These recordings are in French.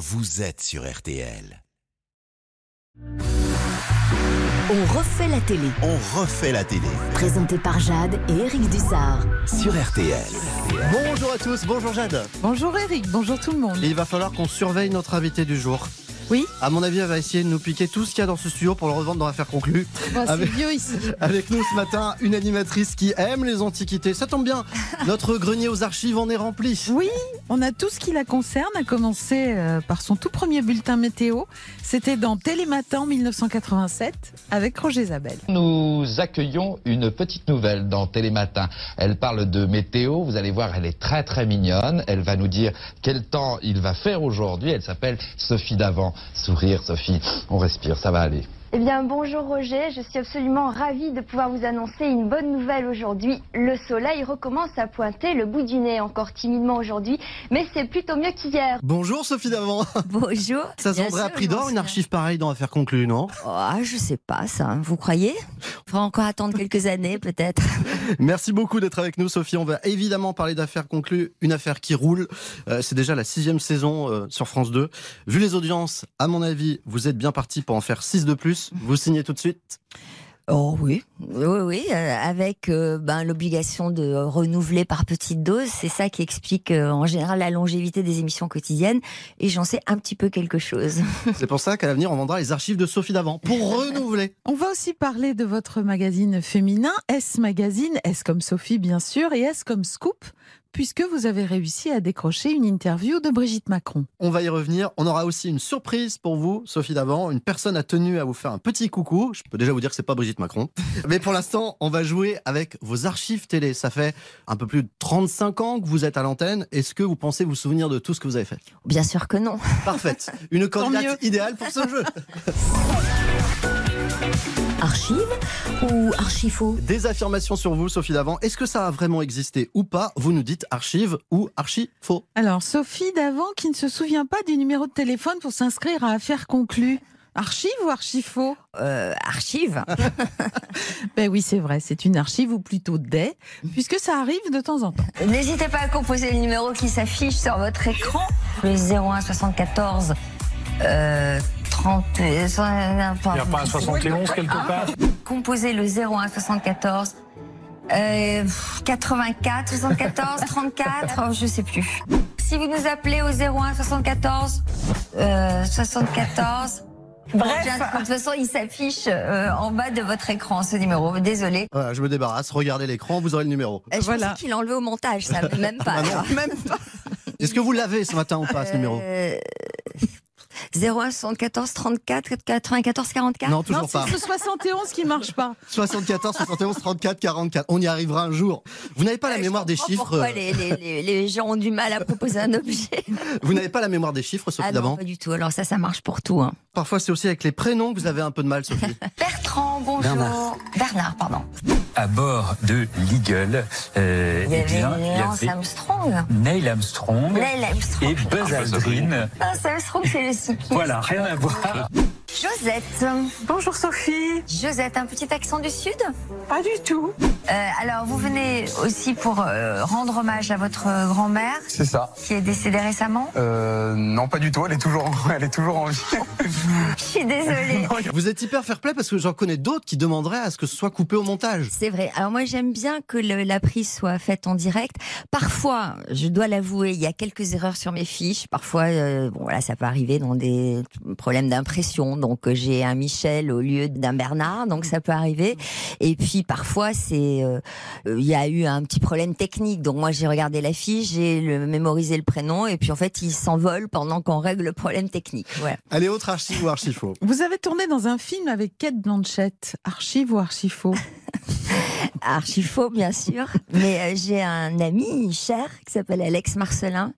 vous êtes sur RTL. On refait la télé. On refait la télé Présenté par Jade et Eric Dussard. sur RTL. Bonjour à tous, bonjour Jade. Bonjour Eric, bonjour tout le monde. Il va falloir qu'on surveille notre invité du jour. Oui. À mon avis, elle va essayer de nous piquer tout ce qu'il y a dans ce studio pour le revendre dans l'affaire conclue. Bon, c'est Avec- vieux ici. Avec nous ce matin, une animatrice qui aime les antiquités. Ça tombe bien, notre grenier aux archives en est rempli. Oui, on a tout ce qui la concerne, à commencer euh, par son tout premier bulletin météo. C'était dans Télématin en 1987 avec Roger Zabel. Nous accueillons une petite nouvelle dans Télématin. Elle parle de météo. Vous allez voir, elle est très très mignonne. Elle va nous dire quel temps il va faire aujourd'hui. Elle s'appelle Sophie Davant. Sourire, Sophie. On respire, ça va aller. Eh bien, bonjour Roger, je suis absolument ravie de pouvoir vous annoncer une bonne nouvelle aujourd'hui. Le soleil recommence à pointer le bout du nez, encore timidement aujourd'hui, mais c'est plutôt mieux qu'hier. Bonjour Sophie Davant. Bonjour. Ça Bien semblait à prix d'or une archive pareille dans l'affaire conclue, non? Ah, je sais pas ça. Vous croyez? Faudra encore attendre quelques années, peut-être. Merci beaucoup d'être avec nous, Sophie. On va évidemment parler d'affaires conclues, une affaire qui roule. Euh, c'est déjà la sixième saison euh, sur France 2. Vu les audiences, à mon avis, vous êtes bien parti pour en faire six de plus. Vous signez tout de suite? Oh oui, oui, oui, euh, avec euh, ben, l'obligation de renouveler par petites doses. C'est ça qui explique euh, en général la longévité des émissions quotidiennes. Et j'en sais un petit peu quelque chose. C'est pour ça qu'à l'avenir, on vendra les archives de Sophie Davant pour renouveler. On va aussi parler de votre magazine féminin, S Magazine, S comme Sophie bien sûr, et S comme Scoop, puisque vous avez réussi à décrocher une interview de Brigitte Macron. On va y revenir. On aura aussi une surprise pour vous, Sophie Davant. Une personne a tenu à vous faire un petit coucou. Je peux déjà vous dire que c'est pas Brigitte Macron. Mais pour l'instant, on va jouer avec vos archives télé. Ça fait un peu plus de 35 ans que vous êtes à l'antenne. Est-ce que vous pensez vous souvenir de tout ce que vous avez fait? Bien sûr que non. Parfaite. Une candidate idéale pour ce jeu. Archive ou archifaux Des affirmations sur vous, Sophie Davant. Est-ce que ça a vraiment existé ou pas Vous nous dites archive ou archi faux. Alors, Sophie d'avant qui ne se souvient pas du numéro de téléphone pour s'inscrire à affaires conclues. Archive ou archifaux euh, Archive Ben oui, c'est vrai, c'est une archive ou plutôt des, puisque ça arrive de temps en temps. N'hésitez pas à composer le numéro qui s'affiche sur votre écran. Le 01 74 euh, 30. Il n'y a pas un 71 quelque part Composez le 01 74 euh, 84 74 34, oh, je sais plus. Si vous nous appelez au 01 74 euh, 74 Bref. De toute façon, il s'affiche euh, en bas de votre écran, ce numéro. Désolé. Voilà, je me débarrasse. Regardez l'écran, vous aurez le numéro. Euh, Je Voilà. pensais qu'il enlevait au montage, ça, même pas. Ah. Même pas. Est-ce que vous l'avez ce matin ou pas, ce numéro Euh, 01 74 34 94 44 Non, Non, toujours pas. c'est ce 71 qui marche pas. 74, 71, 34, 44. On y arrivera un jour. Vous n'avez pas la Euh, mémoire des chiffres. Pourquoi euh, les, les- les- les gens ont du mal à proposer un objet Vous n'avez pas la mémoire des chiffres, Sophie Ah non, Davant. pas du tout. Alors ça, ça marche pour tout. hein. Parfois, c'est aussi avec les prénoms que vous avez un peu de mal, Sophie. Bertrand, bonjour. Bernard. Bernard, pardon. À bord de l'Eagle, euh, Il y eh avait bien, il y Lance avait Armstrong. Neil Armstrong Neil Armstrong. et Buzz Aldrin. Lance Armstrong, c'est le. Voilà, rien à voir. Josette. Bonjour Sophie. Josette, un petit accent du Sud? Pas du tout. Euh, Alors, vous venez aussi pour euh, rendre hommage à votre grand-mère C'est ça. qui est décédée récemment? Euh, non, pas du tout. Elle est toujours, en- elle est toujours en vie. Je suis désolée. Vous êtes hyper fair play parce que j'en connais d'autres qui demanderaient à ce que ce soit coupé au montage. C'est vrai. Alors moi j'aime bien que le- la prise soit faite en direct. Parfois, je dois l'avouer, il y a quelques erreurs sur mes fiches. Parfois, euh, bon voilà, ça peut arriver dans des problèmes d'impression. Donc euh, j'ai un Michel au lieu d'un Bernard, donc ça peut arriver. Et puis parfois c'est, euh, euh, il y a eu un petit problème technique. Donc moi j'ai regardé la fiche, j'ai le- mémorisé le prénom, et puis en fait il s'envole pendant qu'on règle le problème technique. Allez, autre archive ou archifaux? Vous avez tourné dans un film avec Kate Blanchett, archive ou archifaux? Archi faux, bien sûr. Mais euh, j'ai un ami cher qui s'appelle Alex Marcelin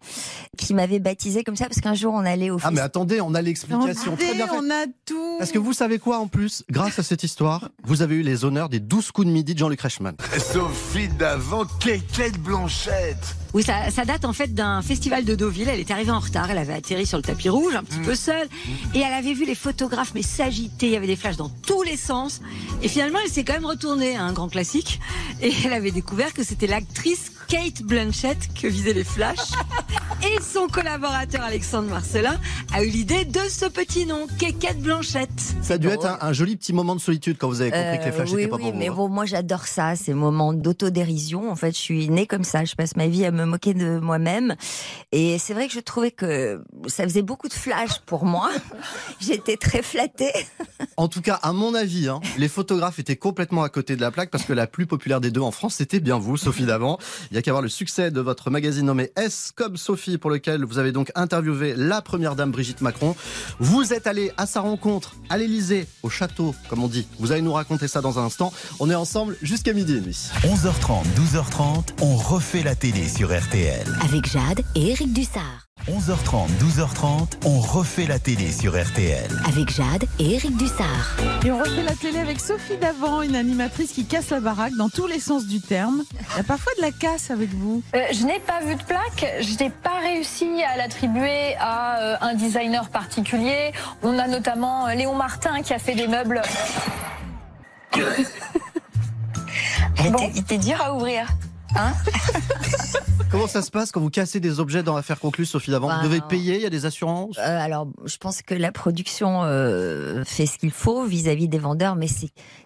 qui m'avait baptisé comme ça parce qu'un jour on allait au Ah, mais attendez, on a l'explication. Très bien fait. on a tout. Parce que vous savez quoi en plus? Grâce à cette histoire, vous avez eu les honneurs des 12 coups de midi de Jean-Luc Reichmann. Sophie d'avant, Kate Blanchette. Oui, ça, ça date en fait d'un festival de Deauville. Elle était arrivée en retard. Elle avait atterri sur le tapis rouge, un petit peu seule. Et elle avait vu les photographes, mais s'agiter. Il y avait des flashs dans tous les sens. Et finalement, elle s'est quand même retournée à un grand classique. Et elle avait découvert que c'était l'actrice Kate Blanchett que visaient les flashs. Et son collaborateur Alexandre Marcelin a eu l'idée de ce petit nom, Kékette Blanchette. Ça a dû être un, un joli petit moment de solitude quand vous avez compris que les flashs Euh, oui, n'étaient pas oui, pour vous. mais bon, moi j'adore ça, ces moments d'autodérision. En fait, je suis née comme ça. Je passe ma vie à me moquer de moi-même. Et c'est vrai que je trouvais que ça faisait beaucoup de flash pour moi. J'étais très flattée. En tout cas, à mon avis, hein, les photographes étaient complètement à côté de la plaque parce que la plus populaire des deux en France, c'était bien vous, Sophie Davant. Il y a qu'à voir le succès de votre magazine nommé S comme Sophie, pour lequel vous avez donc interviewé la première dame Brigitte Macron. Vous êtes allé à sa rencontre à l'Elysée, au château, comme on dit. Vous allez nous raconter ça dans un instant. On est ensemble jusqu'à midi et demi. 11h30, 12h30, on refait la télé sur RTL. Avec Jade et Eric Dussard. 11h30, 12h30, on refait la télé sur RTL. Avec Jade et Eric Dussard. Et on refait la télé avec Sophie Davant, une animatrice qui casse la baraque dans tous les sens du terme. Il y a parfois de la casse avec vous. Euh, je n'ai pas vu de plaque, je n'ai pas réussi à l'attribuer à euh, un designer particulier. On a notamment euh, Léon Martin qui a fait des meubles. bon, il était dur à ouvrir. Hein Comment ça se passe quand vous cassez des objets dans l'affaire conclue, Sophie Davant Vous Bah, devez payer, il y a des assurances? Euh, alors, je pense que la production euh, fait ce qu'il faut vis-à-vis des vendeurs, mais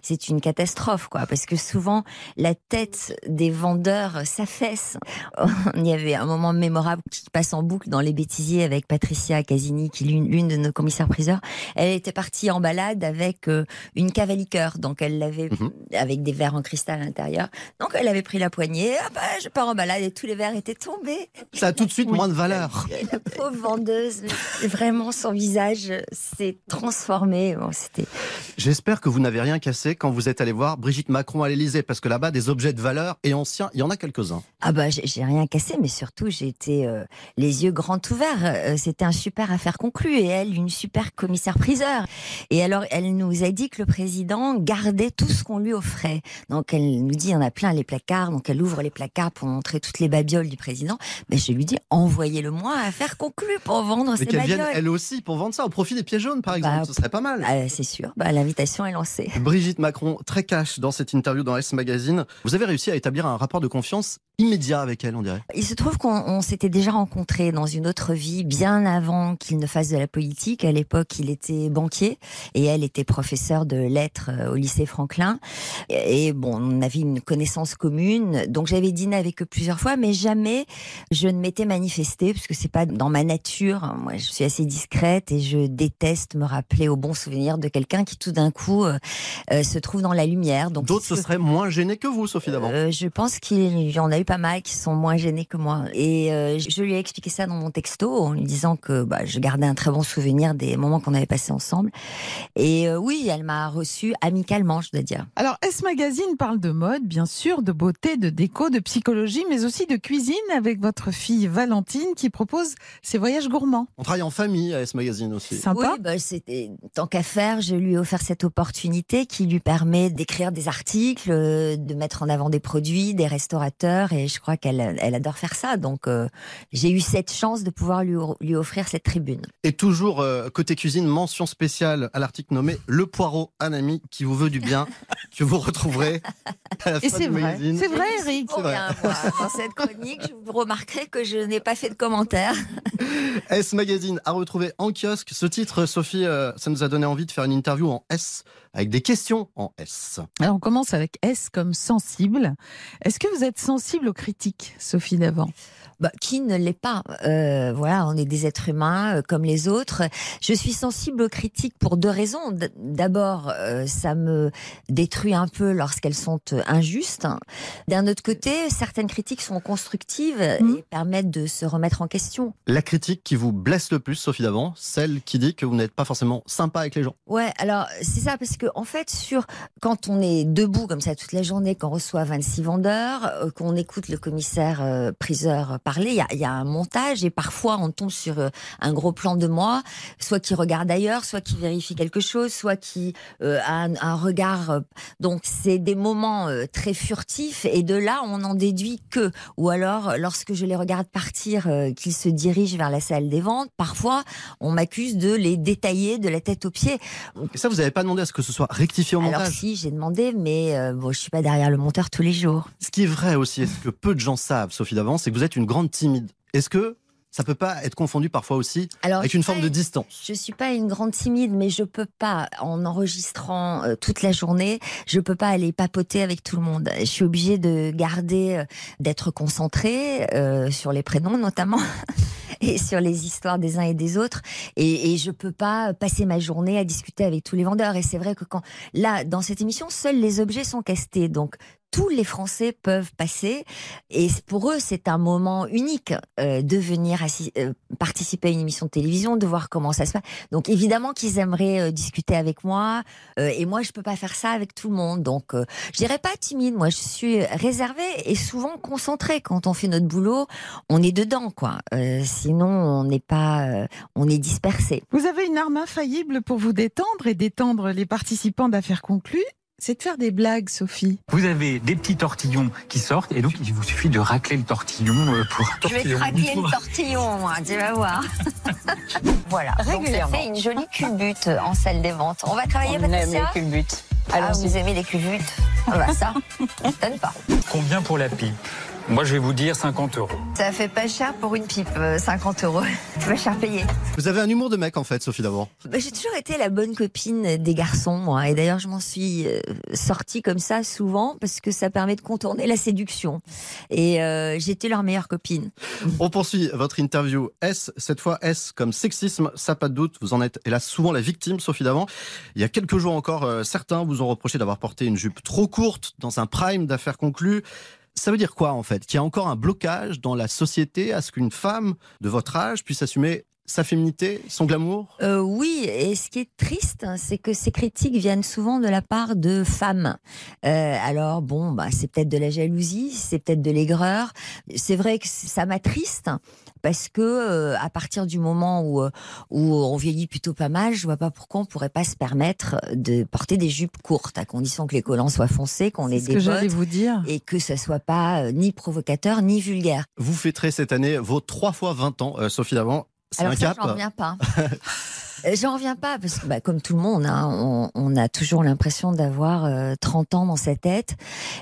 c'est une catastrophe, quoi, parce que souvent la tête des vendeurs s'affaisse. Il y avait un moment mémorable qui passe en boucle dans les bêtisiers avec Patricia Casini, qui est l'une de nos commissaires priseurs. Elle était partie en balade avec euh, une cave à liqueur, donc elle l'avait avec des verres en cristal à l'intérieur. Donc elle avait pris la poignée, ah bah, je pars en balade et tous les verres étaient tombés. Ça a tout de suite moins de valeur. La pauvre vendeuse, vraiment son visage s'est transformé. Bon, c'était. J'espère que vous n'avez rien cassé quand vous êtes allé voir Brigitte Macron à l'Elysée, parce que là-bas, des objets de valeur et anciens, il y en a quelques-uns. Ah bah j'ai j'ai rien cassé, mais surtout j'ai été euh, les yeux grands ouverts. Euh, C'était un super affaire conclue et elle une super commissaire priseur. Et alors elle nous a dit que le président gardait tout ce qu'on lui offrait. Donc elle nous dit il y en a plein les placards. Donc elle ouvre les placards pour montrer toutes les babioles du président. Mais je lui dis envoyez-le-moi à affaire conclue pour vendre Mais ces vienne babioles. elle aussi pour vendre ça au profit des pieds jaunes, par exemple. Bah, Ce serait pas mal. Ah, c'est sûr. Bah, l'invitation est lancée. Brigitte Macron, très cash dans cette interview dans S Magazine. Vous avez réussi à établir un rapport de confiance immédiat avec elle, on dirait. Il se trouve qu'on on s'était déjà rencontrés dans une autre vie, bien avant qu'il ne fasse de la politique. À l'époque, il était banquier et elle était professeure de lettres euh, au lycée Franklin. Et bon, on avait une connaissance commune, donc j'avais dîné avec eux plusieurs fois, mais jamais je ne m'étais manifestée parce que c'est pas dans ma nature. Moi, je suis assez discrète et je déteste me rappeler au bon souvenir de quelqu'un qui tout d'un coup euh, euh, se trouve dans la lumière. Donc D'autres se seraient moins gênés que vous, Sophie Davant. euh, je pense qu'il y en a eu pas mal qui sont moins gênés que moi. Et euh, je lui ai expliqué ça dans mon texto en lui disant que bah, je gardais un très bon souvenir des moments qu'on avait passés ensemble. Et euh, oui, elle m'a reçu amicalement, je dois dire. Alors, S Magazine parle de mode, bien sûr, de beauté, de déco, de psychologie, mais aussi de cuisine avec votre fille Valentine qui propose ses voyages gourmands. On travaille en famille à S Magazine aussi. Oui, bah, c'était tant qu'à faire, je lui ai offert cette opportunité qui lui permet d'écrire des articles, euh, de mettre en avant des produits, des restaurateurs, et je crois qu'elle elle adore faire ça. Donc euh, j'ai eu cette chance de pouvoir lui, lui offrir cette tribune. Et toujours euh, côté cuisine, mention spéciale à l'article nommé Le poireau, un ami qui vous veut du bien, que vous retrouverez à la Et fin c'est vrai, magazine. c'est vrai, Eric. C'est vrai. Bien, moi, dans cette chronique, vous remarquerez que je n'ai pas fait de commentaires. S Magazine a retrouvé en kiosque ce titre, Sophie, euh, ça nous a donné envie de faire une interview en S, avec des questions en S. Alors, on commence avec S comme sensible. Est-ce que vous êtes sensible aux critiques, Sophie Davant? Bah, qui ne l'est pas Euh, Voilà, on est des êtres humains euh, comme les autres. Je suis sensible aux critiques pour deux raisons. D'abord, euh, ça me détruit un peu lorsqu'elles sont euh, injustes. D'un autre côté, certaines critiques sont constructives et permettent de se remettre en question. La critique qui vous blesse le plus, Sophie Davant, celle qui dit que vous n'êtes pas forcément sympa avec les gens. Ouais, alors c'est ça parce que en fait sur quand on est debout comme ça toute la journée, qu'on reçoit 26 vendeurs, euh, qu'on écoute le commissaire euh, priseur parler, il y a, il y a un montage et parfois on tombe sur euh, un gros plan de moi, soit qui regarde ailleurs, soit qui vérifie quelque chose, soit qui euh, a un, un regard. euh, donc c'est des moments euh, très furtifs et de là on en déduit que ou alors lorsque je les regarde partir, euh, qu'ils se dirigent vers la salle des ventes, parfois on m'accuse de les détailler de la tête aux pieds. Et ça, vous n'avez pas demandé à ce que ce soit rectifié au Alors montage si, j'ai demandé, mais bon, je suis pas derrière le monteur tous les jours. Ce qui est vrai aussi, et ce que peu de gens savent, Sophie Davant, c'est que vous êtes une grande timide. Est-ce que ça peut pas être confondu parfois aussi Alors, avec une forme de distance? Je suis pas une grande timide, mais je peux pas, en enregistrant euh, toute la journée, je peux pas aller papoter avec tout le monde. Je suis obligée de garder, euh, d'être concentrée euh, sur les prénoms notamment. Et sur les histoires des uns et des autres, et, et je peux pas passer ma journée à discuter avec tous les vendeurs. Et c'est vrai que quand là, dans cette émission, seuls les objets sont castés, donc tous les Français peuvent passer. Et pour eux, c'est un moment unique euh, de venir euh, participer à une émission de télévision, de voir comment ça se passe. Donc évidemment qu'ils aimeraient euh, discuter avec moi. et moi, je peux pas faire ça avec tout le monde. Donc je dirais pas timide. Moi, je suis réservée et souvent concentrée. Quand on fait notre boulot, on est dedans, quoi. Sinon, on n'est pas, on est dispersé. Vous avez une arme infaillible pour vous détendre et détendre les participants d'affaires conclues. C'est de faire des blagues, Sophie. Vous avez des petits tortillons qui sortent et donc il vous suffit de racler le tortillon euh, pour. Je vais craquer le tortillon, moi, tu vas voir. voilà, donc ça Régulièrement. fait une jolie culbute en salle des ventes. On va travailler, On aime les culbutes. Ah, Allons-y. vous aimez les culbutes Ah bah ça, ça donne pas. Combien pour la pipe? Moi je vais vous dire 50 euros. Ça fait pas cher pour une pipe, euh, 50 euros. C'est pas cher payé. Vous avez un humour de mec en fait, Sophie d'avant. Bah, j'ai toujours été la bonne copine des garçons, moi. Et d'ailleurs, je m'en suis euh, sortie comme ça souvent parce que ça permet de contourner la séduction. Et euh, j'étais leur meilleure copine. On poursuit votre interview S, cette fois S comme sexisme, ça pas de doute, vous en êtes hélas souvent la victime, Sophie d'avant. Il y a quelques jours encore, euh, certains vous ont reproché d'avoir porté une jupe trop courte dans un prime d'affaires conclues. Ça veut dire quoi en fait? Qu'il y a encore un blocage dans la société à ce qu'une femme de votre âge puisse assumer sa féminité, son glamour? Euh, oui, et ce qui est triste, hein, c'est que ces critiques viennent souvent de la part de femmes. Euh, alors bon, bah, c'est peut-être de la jalousie, c'est peut-être de l'aigreur. C'est vrai que ça m'attriste parce que euh, à partir du moment où euh, où on vieillit plutôt pas mal, je vois pas pourquoi on pourrait pas se permettre de porter des jupes courtes, à condition que les collants soient foncés, qu'on ait ce des que bottes vous dire. et que ça soit pas euh, ni provocateur ni vulgaire. Vous fêterez cette année vos 3 fois 20 ans, euh, Sophie d'avant. C'est Alors un ça, cap. j'en reviens pas. Euh, J'en reviens pas parce que, bah, comme tout le monde, hein, on, on a toujours l'impression d'avoir euh, 30 ans dans sa tête.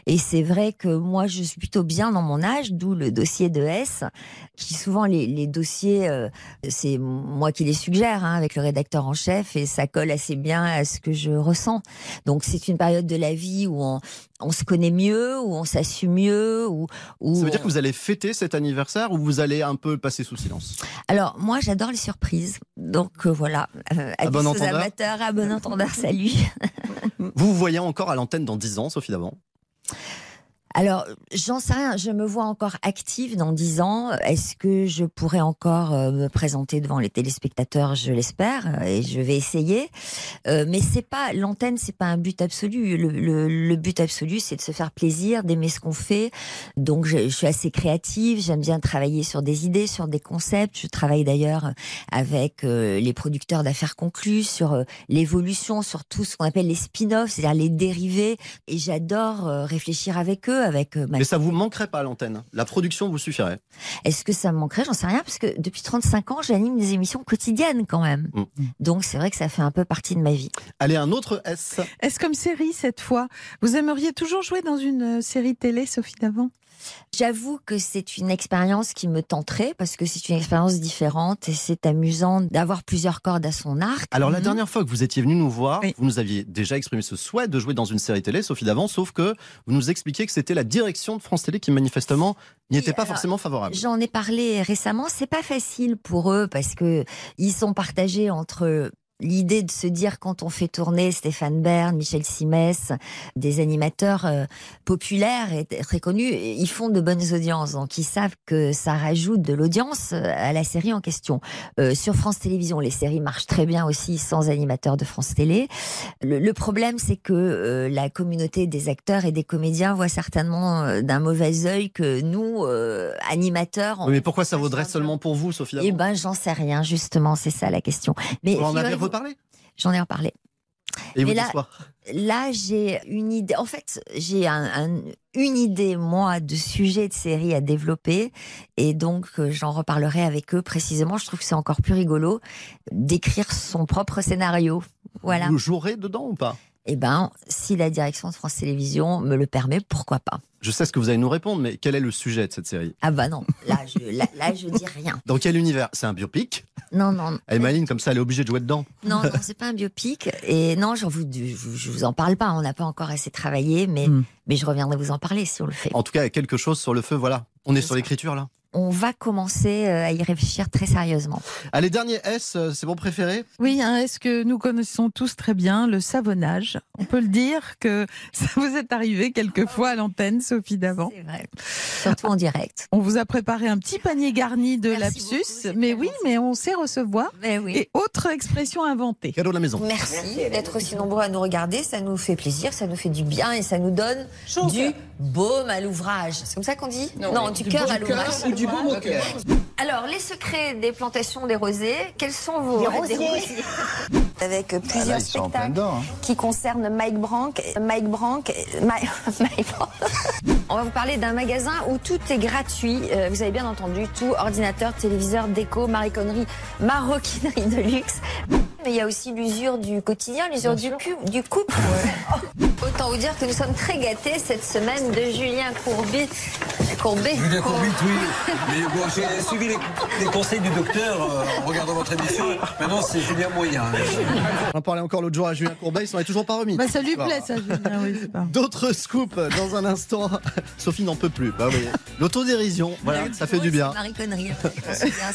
Et c'est vrai que moi, je suis plutôt bien dans mon âge, d'où le dossier de S, qui souvent les, les dossiers, euh, c'est moi qui les suggère hein, avec le rédacteur en chef, et ça colle assez bien à ce que je ressens. Donc c'est une période de la vie où on, on se connaît mieux, où on s'assume mieux, où, où Ça veut dire on- que vous allez fêter cet anniversaire ou vous allez un peu passer sous silence? Alors, moi, j'adore les surprises. Donc, euh, voilà. Euh, À bon entendeur. amateurs, à bon entendeur, salut. Vous vous voyez encore à l'antenne dans 10 ans, Sophie d'avant? Alors, j'en sais rien. Je me vois encore active dans 10 ans. Est-ce que je pourrais encore euh, me présenter devant les téléspectateurs? Je l'espère euh, et je vais essayer. Euh, mais c'est pas l'antenne, c'est pas un but absolu. Le, but absolu, c'est de se faire plaisir, d'aimer ce qu'on fait. Donc, je, suis assez créative. J'aime bien travailler sur des idées, sur des concepts. Je travaille d'ailleurs avec les producteurs d'affaires conclues sur l'évolution, sur tout ce qu'on appelle les spin-offs, c'est-à-dire les dérivés. Et j'adore réfléchir avec eux, avec euh, ma Mais ça vous manquerait pas à l'antenne La production vous suffirait est-ce que ça me manquerait? J'en sais rien, parce que depuis 35 ans, j'anime des émissions quotidiennes quand même. Mm. Donc c'est vrai que ça fait un peu partie de ma vie. Allez, un autre S. Est-ce comme série cette fois Vous aimeriez toujours jouer dans une euh, série télé, Sophie d'avant? J'avoue que c'est une expérience qui me tenterait, parce que c'est une expérience différente et c'est amusant d'avoir plusieurs cordes à son arc. Alors la Mhm. dernière fois que vous étiez venu nous voir, Oui. vous nous aviez déjà exprimé ce souhait de jouer dans une série télé, Sophie d'avant, sauf que vous nous expliquiez que c'était la direction de France Télé qui manifestement n'y Oui, était pas alors, forcément favorable. J'en ai parlé récemment. C'est pas facile pour eux parce que ils sont partagés entre l'idée de se dire quand on fait tourner Stéphane Bern, Michel Simès, des animateurs euh, populaires et très connus, ils font de bonnes audiences, donc ils savent que ça rajoute de l'audience euh, à la série en question. Euh, sur France Télévisions, les séries marchent très bien aussi sans animateurs de France Télé. Le, le problème, c'est que euh, la communauté des acteurs et des comédiens voit certainement d'un mauvais œil que nous, animateurs, Oui, mais pourquoi ça vaudrait seulement pour vous, Sophie eh ben, j'en sais rien, justement, c'est ça la question. Mais reparlé? J'en ai reparlé. Et vous Mais là- Là, j'ai une idée. En fait, j'ai un- un- une idée, moi, de sujet de série à développer. Et donc, euh, j'en reparlerai avec eux précisément. Je trouve que c'est encore plus rigolo d'écrire son propre scénario. Voilà. Vous jouerez dedans ou pas? Eh ben, si la direction de France Télévisions me le permet, pourquoi pas Je sais ce que vous allez nous répondre, mais quel est le sujet de cette série? Ah bah non, là je, là, là, je dis rien. Dans quel univers? C'est un biopic? Non, non. Elle est maligne, comme ça, elle est obligée de jouer dedans. Non, non, c'est pas un biopic. Et non, je vous, je, vous- je vous en parle pas. On n'a pas encore assez travaillé, mais, Hmm. mais je reviendrai vous en parler si on le fait. En tout cas, il y a quelque chose sur le feu, voilà. On est sur l'écriture, là. On va commencer euh, à y réfléchir très sérieusement. Allez, dernier S, euh, c'est mon préféré Oui, un S que nous connaissons tous très bien, le savonnage. On peut le dire que ça vous est arrivé quelquefois à l'antenne, Sophie Davant. C'est vrai. Surtout en direct. On vous a préparé un petit panier garni de lapsus, mais oui, mais on sait recevoir. Et autre expression inventée. Cadeau de la maison. Merci d'être aussi nombreux à nous regarder. Ça nous fait plaisir, ça nous fait du bien et ça nous donne du baume à l'ouvrage. C'est comme ça qu'on dit? Non, du du cœur à l'ouvrage. Alors, les secrets des plantations des rosiers, quels sont vos Des rosiers. Avec Ah, plusieurs là, spectacles dedans, hein. qui concernent Mike Brank. Mike Brank. Mike, Mike Brank. On va vous parler d'un magasin où tout est gratuit. Euh, vous avez bien entendu, tout ordinateur, téléviseur, déco, mariconnerie, maroquinerie de luxe. Mais il y a aussi l'usure du quotidien, l'usure du, du couple. Autant vous dire que nous sommes très gâtés cette semaine de Julien Courbet. Courbet. Julien Courbet, oui. Mais bon, j'ai suivi les, les conseils du docteur euh, en regardant votre émission. Maintenant, c'est Julien Moyen. J'en parlais encore l'autre jour à Julien Courbet, il s'en est toujours pas remis. Bah, ça lui plaît, ça, Julien, oui. D'autres scoops dans un instant. Sophie n'en peut plus. Bah oui. L'autodérision, voilà, ça fait du bien. Mariconnerie.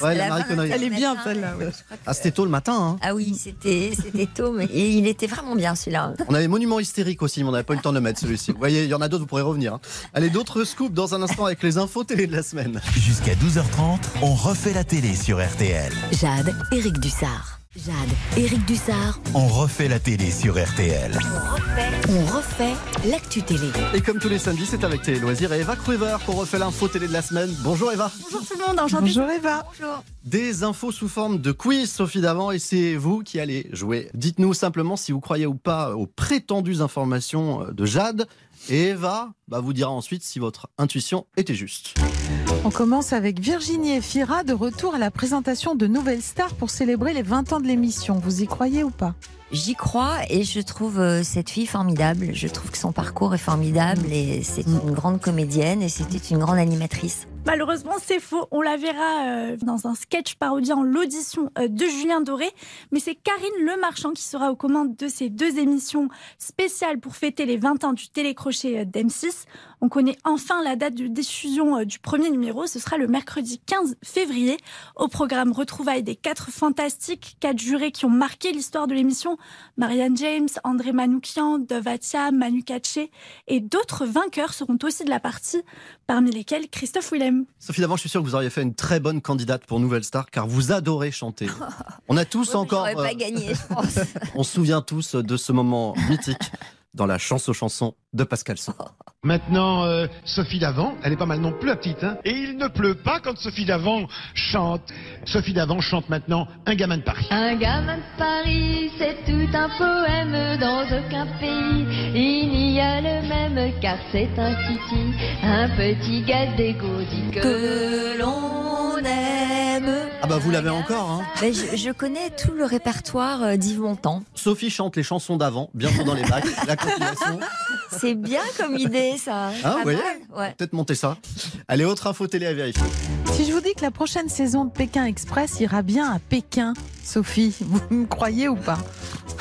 Ouais, la mariconnerie. Elle est bien, celle-là. oui. Ah, c'était tôt le matin. hein. Ah oui, c'était c'était tôt, mais et il était vraiment bien celui-là. On avait Monument hystérique aussi, mais on n'avait pas eu le temps de le mettre celui-ci. Vous voyez, il y en a d'autres, vous pourrez revenir. hein. Allez, d'autres scoops dans un instant avec les infos télé de la semaine. Jusqu'à 12h30, on refait la télé sur RTL. Jade, Éric Dussard. Jade, Éric Dussard. On refait la télé sur RTL. On refait l'actu télé. Et comme tous les samedis, c'est avec Télé Loisirs et Eva Cruiver qu'on refait l'info télé de la semaine. Bonjour Eva. Bonjour tout le monde, enchantée. Bonjour Eva. Bonjour. Des infos sous forme de quiz, Sophie Davant, et c'est vous qui allez jouer. Dites-nous simplement si vous croyez ou pas aux prétendues informations de Jade. Et Eva bah, vous dira ensuite si votre intuition était juste. On commence avec Virginie Efira de retour à la présentation de Nouvelle Star pour célébrer les 20 ans de l'émission. Vous y croyez ou pas? J'y crois et je trouve euh, cette fille formidable. Je trouve que son parcours est formidable et c'est une grande comédienne et c'était une grande animatrice. Malheureusement, c'est faux. On la verra euh, dans un sketch parodiant l'audition euh, de Julien Doré. Mais c'est Karine Le Marchand qui sera aux commandes de ces deux émissions spéciales pour fêter les 20 ans du télécrochet euh, d'M6. On connaît enfin la date de diffusion du premier numéro. Ce sera le mercredi 15 février. Au programme Retrouvailles des quatre fantastiques, quatre jurés qui ont marqué l'histoire de l'émission. Marianne James, André Manoukian, Dove Atia, Manu Katché et d'autres vainqueurs seront aussi de la partie, parmi lesquels Christophe Willem. Sophie Davant, je suis sûr que vous auriez fait une très bonne candidate pour Nouvelle Star car vous adorez chanter. On a tous encore. J'aurais pas euh, gagné, je pense. on se souvient tous de ce moment mythique dans la chanson chanson de Pascal Son. Maintenant, euh, Sophie Davant, elle est pas mal non plus la petite. Hein Et il ne pleut pas quand Sophie Davant chante. Sophie Davant chante maintenant Un gamin de Paris. Un gamin de Paris, c'est tout un poème dans aucun pays. Il n'y a le même car c'est un titi, un petit gars d'égo dit que, Que l'on aime. Ah bah vous l'avez encore, hein je, je connais tout le répertoire euh, d'Yves Montand. Sophie chante les chansons d'avant, bientôt dans les bacs, la compilation. C'est bien comme idée, ça. Hein, Pas vous voyez mal, ouais. Peut-être monter ça. Allez, autre info télé à vérifier. Si je vous dis que la prochaine saison de Pékin Express ira bien à Pékin, Sophie, vous me croyez ou pas?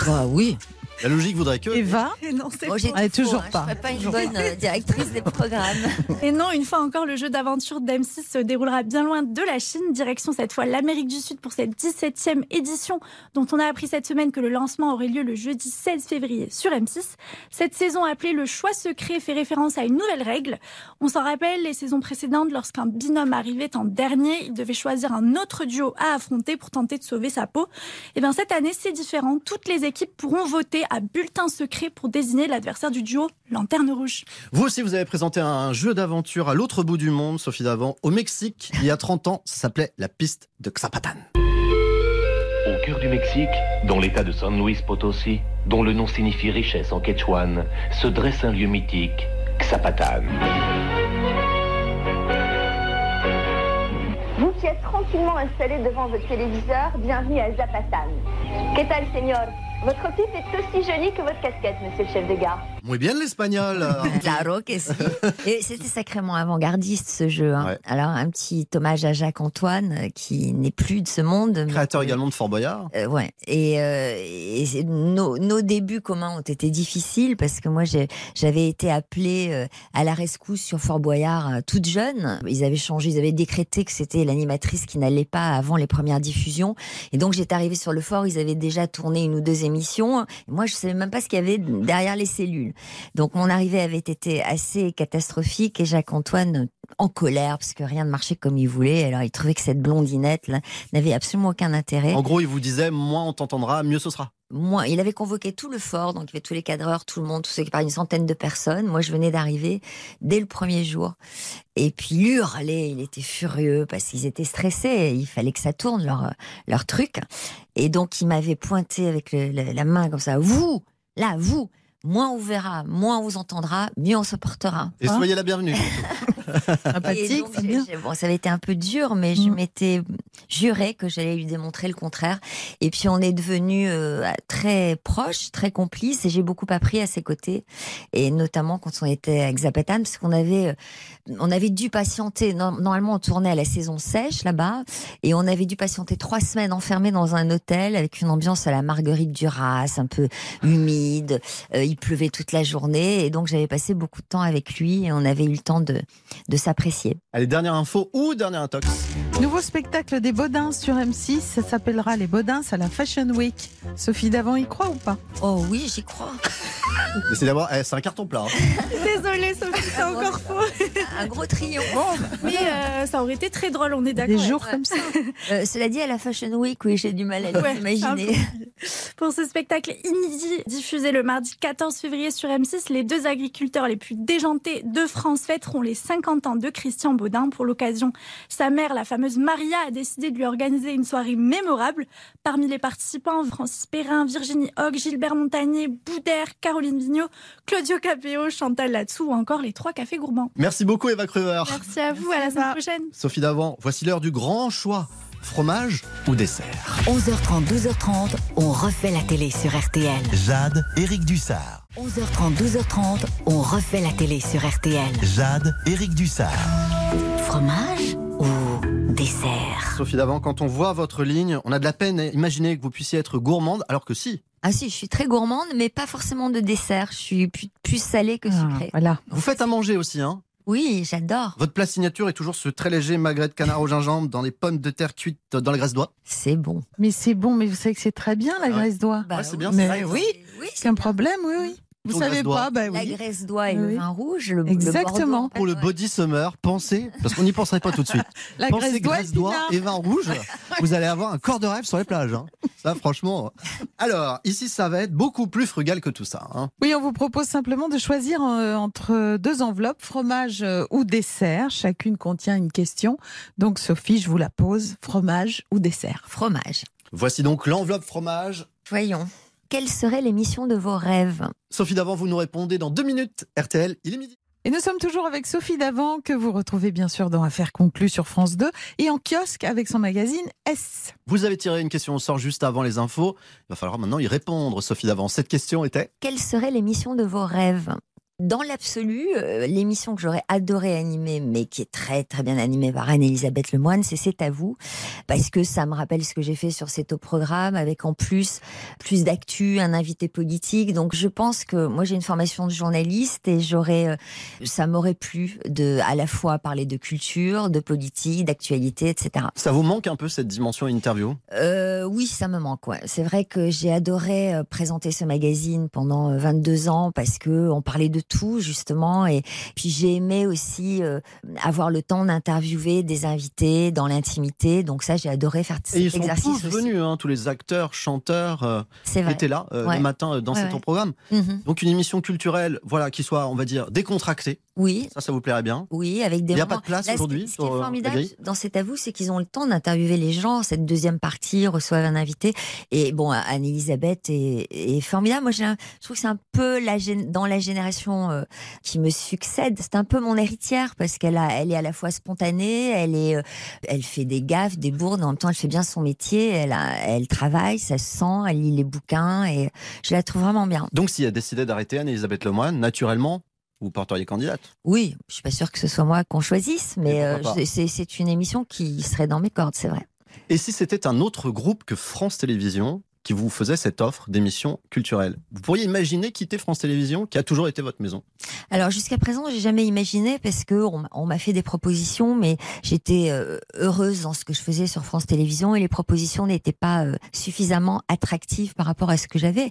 Bah oui. La logique voudrait que. Eva Non, c'est. Elle est tout faux, toujours hein. pas. Je serais pas une bonne euh, directrice des programmes. Et non, une fois encore, le jeu d'aventure d'M6 se déroulera bien loin de la Chine, direction cette fois l'Amérique du Sud pour cette 17e édition, dont on a appris cette semaine que le lancement aurait lieu le jeudi 16 février sur M6. Cette saison appelée le choix secret fait référence à une nouvelle règle. On s'en rappelle, les saisons précédentes, lorsqu'un binôme arrivait en dernier, il devait choisir un autre duo à affronter pour tenter de sauver sa peau. Et bien cette année, c'est différent. Toutes les équipes pourront voter à bulletin secret pour désigner l'adversaire du duo Lanterne Rouge. Vous aussi, vous avez présenté un jeu d'aventure à l'autre bout du monde, Sophie Davant, au Mexique, il y a 30 ans. Ça s'appelait la piste de Xapatan. Au cœur du Mexique, dans l'état de San Luis Potosí, dont le nom signifie richesse en quechua, se dresse un lieu mythique, Xapatan. Vous qui êtes tranquillement installé devant votre téléviseur, bienvenue à Zapatan. ¿Qué tal, señor? Votre pipe est aussi jolie que votre casquette, monsieur le chef de gare. Muy bien l'espagnol. Claro que si. Et c'était sacrément avant-gardiste ce jeu. hein. Alors un petit hommage à Jacques Antoine qui n'est plus de ce monde. mais- Créateur également de Fort Boyard. Euh, ouais. Et, euh, et nos, nos débuts communs ont été difficiles parce que moi j'avais été appelée euh, à la rescousse sur Fort Boyard toute jeune. Ils avaient changé, ils avaient décrété que c'était l'animatrice qui n'allait pas avant les premières diffusions. Et donc j'étais arrivée sur le fort, ils avaient déjà tourné une ou deux émissions. Et moi je savais même pas ce qu'il y avait derrière les cellules. Donc mon arrivée avait été assez catastrophique et Jacques Antoine en colère parce que rien ne marchait comme il voulait. Alors il trouvait que cette blondinette n'avait absolument aucun intérêt. En gros, il vous disait moins on t'entendra, mieux ce sera. Moi, il avait convoqué tout le fort, donc il y avait tous les cadreurs, tout le monde, tous ceux qui parlaient une centaine de personnes. Moi, je venais d'arriver dès le premier jour. Et puis, il hurlait, il était furieux parce qu'ils étaient stressés. Il fallait que ça tourne leur, leur truc. Et donc, il m'avait pointé avec le- la main comme ça. Vous, là, vous, moins on vous verra, moins on vous entendra, mieux on se portera. Et soyez la bienvenue. Donc, j'ai- bon, ça avait été un peu dur, mais je m'étais juré que j'allais lui démontrer le contraire. Et puis on est devenus euh, très proches, très complices, et j'ai beaucoup appris à ses côtés, et notamment quand on était avec Zapetan, parce qu'on avait, euh, on avait dû patienter. No- Normalement, on tournait à la saison sèche là-bas, et on avait dû patienter trois semaines enfermés dans un hôtel avec une ambiance à la Marguerite Duras, un peu humide. Euh, il pleuvait toute la journée, et donc j'avais passé beaucoup de temps avec lui, et on avait eu le temps de, de s'apprécier. Allez, dernière info ou dernière intox Nouveau spectacle des Baudins sur M6, ça s'appellera Les Baudins à la Fashion Week. Sophie Davant y croit ou pas? Oh oui, j'y crois. Décidément, eh, c'est un carton plat. hein. Désolée Sophie, c'est encore faux. Un gros triomphe. Mais euh, ça aurait été très drôle, on est d'accord. comme ça. Euh, cela dit, à la Fashion Week, oui, j'ai du mal à Ouais, l'imaginer. Pour ce spectacle inédit diffusé le mardi 14 février sur M6, les deux agriculteurs les plus déjantés de France fêteront les 50 ans de Christian Baudin. Pour l'occasion, sa mère, la fameuse Maria, a décidé de lui organiser une soirée mémorable. Parmi les participants, Francis Perrin, Virginie Hogg, Gilbert Montagnier, Boudère, Caroline Vigneault, Claudio Capéo, Chantal Latsou ou encore les trois cafés gourmands. Merci beaucoup, Eva Cruver. Merci à vous, à la semaine prochaine. Sophie Davant, voici l'heure du grand choix. Fromage ou dessert 11h30, 12h30, on refait la télé sur RTL. Jade, Éric Dussard. 11h30, 12h30, on refait la télé sur RTL. Jade, Éric Dussard. Fromage ou dessert? Sophie Davant, quand on voit votre ligne, on a de la peine à imaginer que vous puissiez être gourmande, alors que si. Ah si, je suis très gourmande, mais pas forcément de dessert. Je suis plus, plus salée que sucrée. voilà. Vous faites à manger aussi, hein Oui, j'adore. Votre plat signature est toujours ce très léger magret de canard au gingembre dans les pommes de terre cuites dans la graisse d'oie. C'est bon. Mais c'est bon, mais vous savez que c'est très bien la Ah ouais. graisse d'oie. Ouais, c'est bien, c'est Mais vrai, ça. oui, aucun problème, oui, oui. Vous savez pas, bah La oui. graisse d'oie et Oui. le vin rouge, le, Exactement. Pour le body summer, pensez, parce qu'on n'y penserait pas tout de suite. La pensez graisse d'oie et vin rouge, vous allez avoir un corps de rêve sur les plages. hein. Ça, franchement. Alors, ici, ça va être beaucoup plus frugal que tout ça. hein. Oui, on vous propose simplement de choisir euh, entre deux enveloppes, fromage euh, ou dessert. Chacune contient une question. Donc, Sophie, je vous la pose. Fromage ou dessert? Fromage. Voici donc l'enveloppe fromage. Voyons. Quelle serait l'émission de vos rêves? Sophie Davant, vous nous répondez dans deux minutes. RTL, il est midi. Et nous sommes toujours avec Sophie Davant, que vous retrouvez bien sûr dans Affaires conclues sur France 2 et en kiosque avec son magazine S. Vous avez tiré une question au sort juste avant les infos. Il va falloir maintenant y répondre, Sophie Davant. Cette question était? Quelle serait l'émission de vos rêves? Dans l'absolu, euh, l'émission que j'aurais adoré animer, mais qui est très très bien animée par Anne-Elisabeth Lemoine, c'est C'est à vous, parce que ça me rappelle ce que j'ai fait sur cet au programme, avec en plus plus d'actu, un invité politique. Donc je pense que moi j'ai une formation de journaliste et j'aurais, euh, ça m'aurait plu de à la fois parler de culture, de politique, d'actualité, etc. Ça vous manque un peu cette dimension interview? Euh, oui, ça me manque. Ouais. C'est vrai que j'ai adoré euh, présenter ce magazine pendant euh, 22 ans parce que on parlait de tout justement et puis j'ai aimé aussi euh, avoir le temps d'interviewer des invités dans l'intimité. Donc ça, j'ai adoré faire Et cet ils sont exercice tous aussi. venus, hein, tous les acteurs, chanteurs euh, C'est qui vrai. étaient là euh, Ouais. le matin euh, dans Ouais, cet ouais. programme. Mhm. Donc une émission culturelle, voilà, qui soit, on va dire, décontractée. Oui. Ça, ça vous plairait bien. Oui, avec des Il y a moments- pas de place aujourd'hui Ce qui sur, est formidable dans cet avou, c'est qu'ils ont le temps d'interviewer les gens. Cette deuxième partie reçoivent un invité. Et bon, Anne-Elisabeth est, est formidable. Moi, je trouve que c'est un peu la, dans la génération euh, qui me succède. C'est un peu mon héritière parce qu'elle a, elle est à la fois spontanée, elle est, euh, elle fait des gaffes, des bourdes, en même temps elle fait bien son métier, elle, a, elle travaille, ça se sent, elle lit les bouquins et je la trouve vraiment bien. Donc, s'il a décidé d'arrêter Anne-Elisabeth Lemoine, naturellement, vous porteriez candidate? Oui, je suis pas sûre que ce soit moi qu'on choisisse, mais euh, c'est une émission qui serait dans mes cordes, c'est vrai. Et si c'était un autre groupe que France Télévisions qui vous faisait cette offre d'émission culturelle Vous pourriez imaginer quitter France Télévisions, qui a toujours été votre maison? Alors jusqu'à présent, j'ai jamais imaginé parce que on, m'a- on m'a fait des propositions, mais j'étais euh, heureuse dans ce que je faisais sur France Télévisions et les propositions n'étaient pas euh, suffisamment attractives par rapport à ce que j'avais.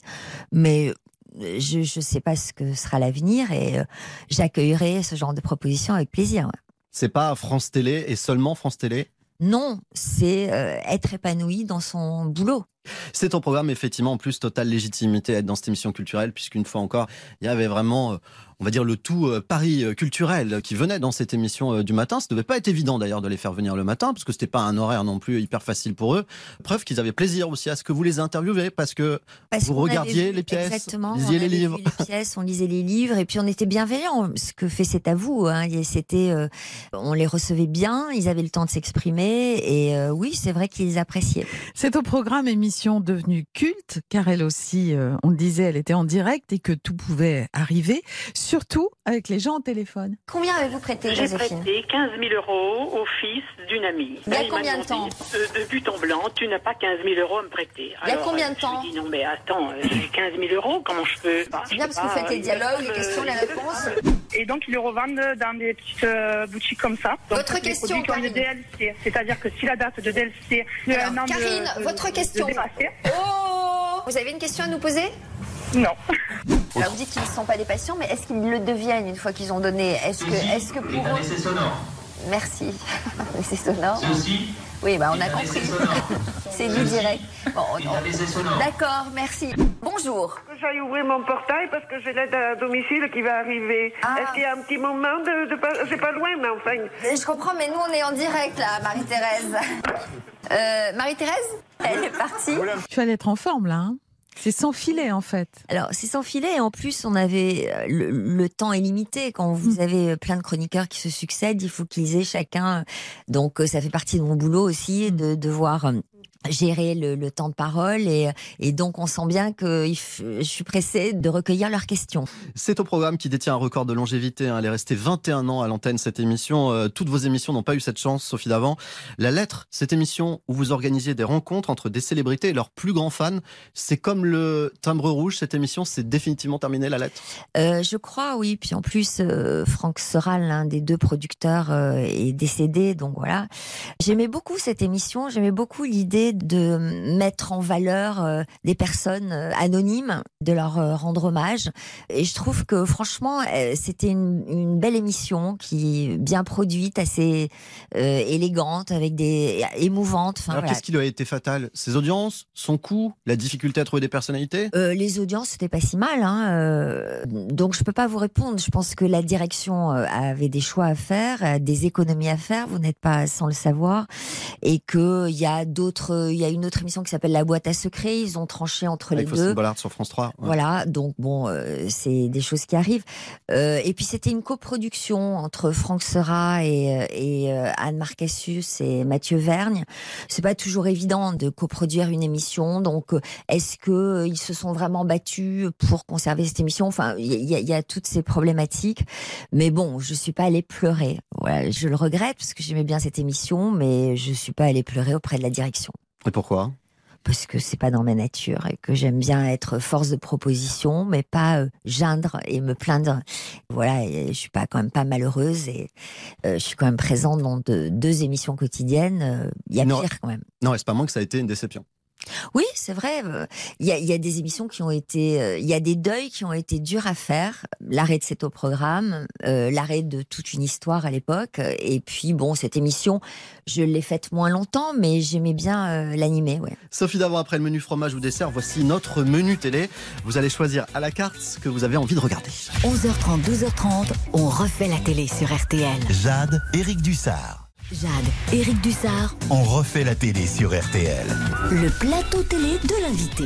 Mais euh, je ne sais pas ce que sera l'avenir et euh, j'accueillerai ce genre de propositions avec plaisir. ouais. C'est pas France Télé et seulement France Télé? Non, c'est euh, être épanoui dans son boulot. C'est ton programme, effectivement, en plus, totale légitimité être dans cette émission culturelle, puisqu'une fois encore, il y avait vraiment, euh, on va dire, le tout euh, Paris euh, culturel qui venait dans cette émission euh, du matin. Ça devait pas être évident d'ailleurs de les faire venir le matin, parce que c'était pas un horaire non plus hyper facile pour eux. Preuve qu'ils avaient plaisir aussi à ce que vous les interviewiez, parce que Parce vous regardiez vu- les pièces, exactement, lisiez on les livres. vu les pièces, on lisait les livres, et puis on était bienveillants. Ce que fait C'est à vous, hein. C'était, euh, on les recevait bien, ils avaient le temps de s'exprimer, et euh, oui, c'est vrai qu'ils appréciaient. C'est au programme émission devenue culte, car elle aussi, euh, on le disait, elle était en direct et que tout pouvait arriver, surtout avec les gens au téléphone. Combien avez-vous prêté, J'ai Joséphine prêté 15 000 euros au fils d'une amie. Il y a combien de temps euh, De but en blanc, tu n'as pas 15 000 euros à me prêter. Il y a Alors, combien de euh, temps dis non mais attends, euh, j'ai 15 000 euros, comment je peux bah, C'est bien je parce que vous faites les ils dialogues, les questions, les réponses. Et donc ils le revendent dans des petites euh, boutiques comme ça. Donc, Votre question, Karine. DLC, c'est-à-dire que si la date de DLC Alors, Karine, de- votre de question. Oh Vous avez une question à nous poser? Non. Alors vous dites qu'ils ne sont pas des patients, mais est-ce qu'ils le deviennent une fois qu'ils ont donné? Est-ce que, est-ce que pour eux... sonore. Merci. C'est sonore. aussi Oui, bah on a compris. C'est du direct. Bon, on-. D'accord, merci. Bonjour. Que j'aille ouvrir mon portail parce que j'ai l'aide à domicile qui va arriver. Ah. Est-ce qu'il y a un petit moment de... de pas- C'est pas loin, mais enfin... Je comprends, mais nous on est en direct là, Marie-Thérèse. Euh, Marie-Thérèse Elle est partie. Tu vas être en forme là. hein c'est sans filet en fait. Alors, c'est sans filet. Et en plus, on avait euh, le, le temps est limité. Quand vous avez euh, plein de chroniqueurs qui se succèdent, il faut qu'ils aient chacun. Donc, euh, ça fait partie de mon boulot aussi de devoir gérer le, le temps de parole. Et, et donc, on sent bien que je suis pressée de recueillir leurs questions. C'est au programme qui détient un record de longévité. hein. Elle est restée 21 ans à l'antenne, cette émission. Euh, toutes vos émissions n'ont pas eu cette chance, Sophie Davant. La lettre, cette émission où vous organisiez des rencontres entre des célébrités et leurs plus grands fans, c'est comme le timbre rouge, cette émission, c'est définitivement terminé, la lettre? Euh, je crois, oui. Puis en plus, euh, Franck Soral, l'un des deux producteurs, euh, est décédé. Donc voilà. J'aimais beaucoup cette émission. J'aimais beaucoup l'idée de mettre en valeur euh, des personnes euh, anonymes, de leur euh, rendre hommage. Et je trouve que franchement, c'était une, une belle émission qui est bien produite, assez euh, élégante, avec des émouvante. Enfin, Alors voilà. qu'est-ce qui lui a été fatal? Ses audiences? Son coût? La difficulté à trouver des personnalités? Euh, les audiences, c'était pas si mal. Hein, euh, donc, je peux pas vous répondre. Je pense que la direction avait des choix à faire, des économies à faire. Vous n'êtes pas sans le savoir. Et que il y a d'autres, il y a une autre émission qui s'appelle La boîte à secrets. Ils ont tranché entre Avec les Faustine deux. Bollard sur France 3. ouais. Voilà, donc bon, euh, c'est des choses qui arrivent. Euh, et puis c'était une coproduction entre Franck Sera et, euh, et euh, Anne Marcassius et Mathieu Vergne. C'est pas toujours évident de coproduire une émission. Donc, euh, est-ce que euh, ils se sont vraiment battus pour conserver cette émission? Enfin, il y, a- il y a toutes ces problématiques. Mais bon, je suis pas allée pleurer. Voilà, je le regrette parce que j'aimais bien cette émission, mais je suis pas allée pleurer auprès de la direction Et pourquoi? Parce que c'est pas dans ma nature et que j'aime bien être force de proposition, mais pas euh, geindre et me plaindre. Voilà, et je suis pas quand même pas malheureuse et euh, je suis quand même présente dans de- deux émissions quotidiennes. Euh, Il y a Non. pire quand même. Non, c'est pas moins que ça a été une déception. Oui, c'est vrai. euh, Il y, a, il y a des émissions qui ont été, euh, il y a des deuils qui ont été durs à faire. L'arrêt de cet au programme, euh, l'arrêt de toute une histoire à l'époque, et puis bon, cette émission, je l'ai faite moins longtemps, mais j'aimais bien euh, l'animer. Ouais. Sophie Davant, après le menu fromage ou dessert, voici notre menu télé. Vous allez choisir à la carte ce que vous avez envie de regarder. 11h30, 12h30, on refait la télé sur RTL. Jade, Éric Dussard. Jade, Éric Dussard, On refait la télé sur RTL. le plateau télé de l'invité.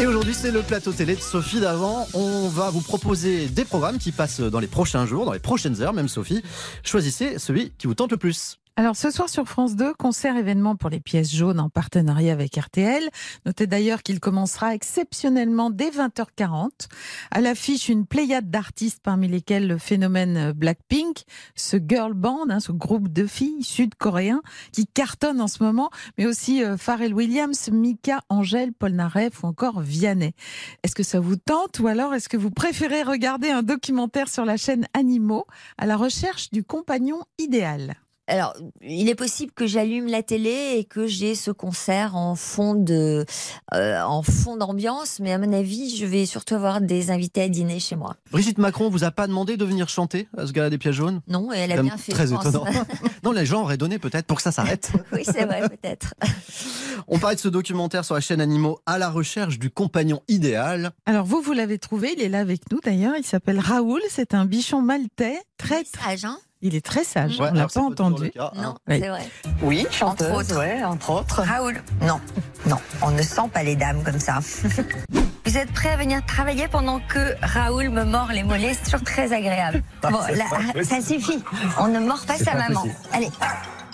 Et aujourd'hui, c'est le plateau télé de Sophie d'avant. On va vous proposer des programmes qui passent dans les prochains jours, dans les prochaines heures, même Sophie. Choisissez celui qui vous tente le plus. Alors ce soir sur France 2, concert événement pour les pièces jaunes en partenariat avec RTL. Notez d'ailleurs qu'il commencera exceptionnellement dès 20h40. À l'affiche, une pléiade d'artistes parmi lesquels le phénomène Blackpink, ce girl band, hein, ce groupe de filles sud-coréens qui cartonne en ce moment, mais aussi euh, Pharrell Williams, Mika, Angèle, Paul Naref ou encore Vianney. Est-ce que ça vous tente ou alors est-ce que vous préférez regarder un documentaire sur la chaîne Animaux à la recherche du compagnon idéal? Alors, il est possible que j'allume la télé et que j'ai ce concert en fond de, euh, en fond d'ambiance, mais à mon avis, je vais surtout avoir des invités à dîner chez moi. Brigitte Macron vous a pas demandé de venir chanter à ce gala des pièces jaunes? Non, et elle a bien fait. Très je pense. étonnant. non, les gens auraient donné peut-être pour que ça s'arrête. oui, c'est vrai, peut-être. On parlait de ce documentaire sur la chaîne Animaux à la recherche du compagnon idéal. Alors vous, vous l'avez trouvé, il est là avec nous d'ailleurs, il s'appelle Raoul, c'est un bichon maltais, très sage. Hein? Il est très sage, Ouais, on l'a pas entendu. cas, hein. Non, Oui. c'est vrai. Oui, Entre chanteuse, autres. ouais, entre autres. Raoul, non, non, on ne sent pas les dames comme ça. Vous êtes prêt à venir travailler pendant que Raoul me mord les mollets? C'est toujours très agréable. Bon, c'est là, pas ça suffit. On ne mord pas sa pas maman. possible. Allez.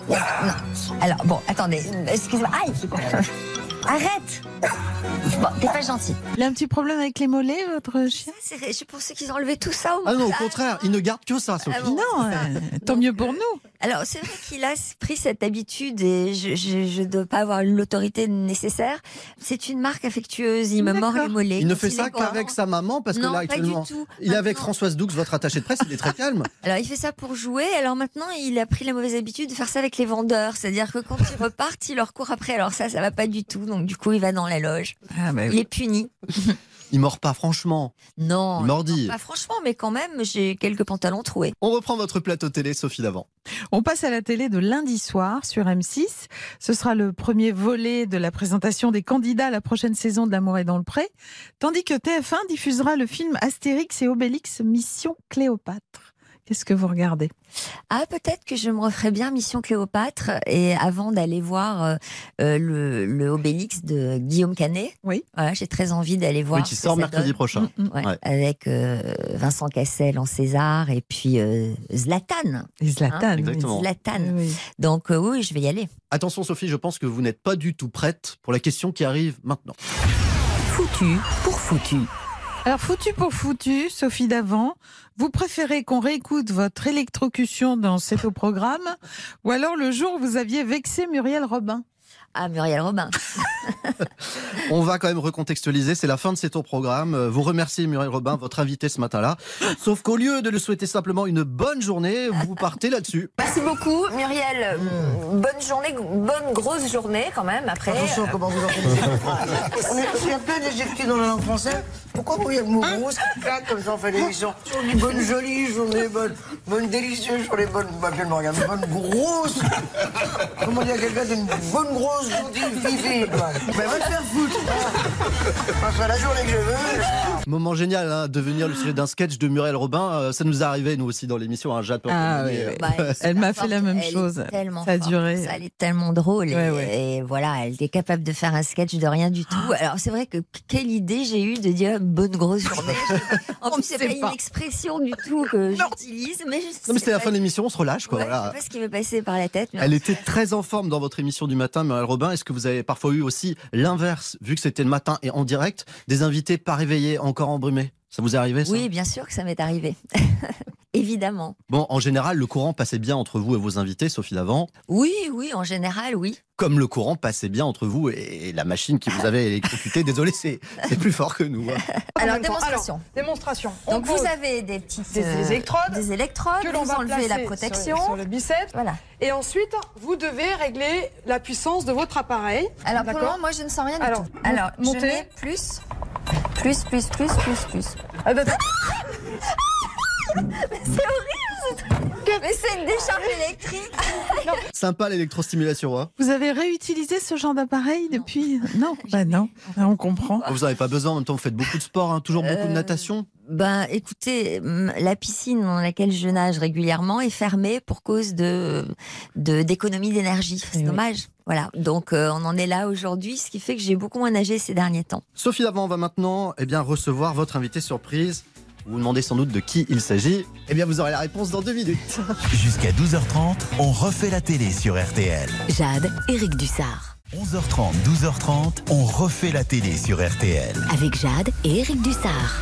Non. Alors, bon, attendez. Excuse-moi. Aïe Arrête Bon, t'es pas gentil. Il a un petit problème avec les mollets, votre chien Je pensais qu'ils ont enlevé tout ça au Ah non, au contraire, il ne garde que ça, Sophie. Ah bon, Non, euh, tant mieux pour nous. Alors, c'est vrai qu'il a pris cette habitude et je ne dois pas avoir l'autorité nécessaire. C'est une marque affectueuse. Il me mord les mollets. Il ne fait ça qu'avec sa maman parce que là pas du actuellement, tout. il est avec Françoise Doux, votre attaché de presse, il est très calme. Alors, il fait ça pour jouer. Alors maintenant, il a pris la mauvaise habitude de faire ça avec les vendeurs. C'est-à-dire que quand ils repartent, il leur court après. Alors ça, ça va pas du tout. Donc du coup, il va dans la loge. Ah, bah Il est puni. Il mord pas franchement. Non. Il mordit. Pas franchement, mais quand même, j'ai quelques pantalons troués. On reprend votre plateau télé, Sophie d'avant. On passe à la télé de lundi soir sur M6. Ce sera le premier volet de la présentation des candidats à la prochaine saison de L'amour est dans le pré, tandis que TF1 diffusera le film Astérix et Obélix Mission Cléopâtre. Qu'est-ce que vous regardez? Ah, peut-être que je me referais bien Mission Cléopâtre et avant d'aller voir euh, euh, le, le Obélix de Guillaume Canet. Oui. Voilà, j'ai très envie d'aller voir. Oui, qui sort mercredi donne. prochain. Mm, mm, ouais. Ouais. Avec euh, Vincent Cassel en César et puis euh, Zlatan. Et Zlatan, Hein? Oui. Exactement. Zlatan. Oui. Donc euh, oui, je vais y aller. Attention Sophie, je pense que vous n'êtes pas du tout prête pour la question qui arrive maintenant. Foutu pour foutu. Alors, foutu pour foutu, Sophie Davant, vous préférez qu'on réécoute votre électrocution dans cet au programme ou alors le jour où vous aviez vexé Muriel Robin? Ah, Muriel Robin. On va quand même recontextualiser, c'est la fin de cet au programme. Euh, Vous remerciez Muriel Robin, votre invité ce matin-là. Sauf qu'au lieu de lui souhaiter simplement une bonne journée, vous partez là-dessus. Merci beaucoup, Muriel. Bonne journée, bonne grosse journée quand même après. Attention, comment vous entendez On est, on est à peine éjecté dans la langue française. Pourquoi vous voyez le mot grosse qui claque comme ça on fait l'émission On dit bonne jolie journée, bonne, bonne délicieuse journée, bonne, bah, je regarde, bonne grosse. Comment dire à quelqu'un d'une bonne grosse gentille fifi quoi. Ben va te faire foutre. Enfin, la journée que je veux. Moment génial, hein, devenir le sujet d'un sketch de Muriel Robin. Euh, ça nous est arrivé, nous aussi, dans l'émission. Hein, Jade Ah oui, oui. Bah, elle est Elle m'a fait la forte, même elle est chose. tellement Ça a forte, duré. ça, elle est tellement drôle. Et, Ouais, ouais. et voilà, elle est capable de faire un sketch de rien du tout. Alors c'est vrai que quelle idée j'ai eu de dire bonne grosse journée. En plus, c'est sait pas, pas. une expression du tout que j'utilise, mais je Non, mais sais c'était la pas- fin de l'émission, on se relâche, quoi. Ouais, voilà. Je sais pas ce qui m'est passé par la tête. Mais Elle était très en forme dans votre émission du matin, Muriel Robin. Est-ce que vous avez parfois eu aussi l'inverse, vu que c'était le matin et en direct, des invités pas réveillés, encore embrumés? Ça vous est arrivé, ça? Oui, bien sûr que ça m'est arrivé. Évidemment. Bon, en général, le courant passait bien entre vous et vos invités, Sophie Davant, Oui, oui, en général, oui. comme le courant passait bien entre vous et la machine qui vous avait électrocuté. Désolé, c'est plus fort que nous. hein. Alors, même temps. démonstration. Alors, démonstration. On Donc vous avez des petites des, euh, des électrodes, des électrodes, que l'on vous va enlevez la placer protection. sur, sur le biceps. Voilà. Et ensuite, vous devez régler la puissance de votre appareil. Alors pour le D'accord moment, moi je ne sens rien du Alors, tout. Alors montez. je mets plus, plus, plus, plus, plus, plus. Attends, attends. Mais c'est horrible ce truc. Mais c'est une décharge électrique. Sympa l'électrostimulation. Hein. Vous avez réutilisé ce genre d'appareil depuis Non, bah non, on comprend. Vous n'en avez pas besoin, en même temps vous faites beaucoup de sport, hein, toujours beaucoup de Euh, natation. Ben, écoutez, hum, la piscine dans laquelle je nage régulièrement est fermée pour cause de de- d'économie d'énergie. C'est dommage. Voilà. Donc, euh, on en est là aujourd'hui, ce qui fait que j'ai beaucoup moins nagé ces derniers temps. Sophie Davant va maintenant eh bien, recevoir votre invité surprise. Vous vous demandez sans doute de qui il s'agit. Eh bien, vous aurez la réponse dans deux minutes. Jusqu'à 12h30, on refait la télé sur RTL. Jade, Éric Dussard. 11h30, 12h30, on refait la télé sur RTL. Avec Jade et Éric Dussard.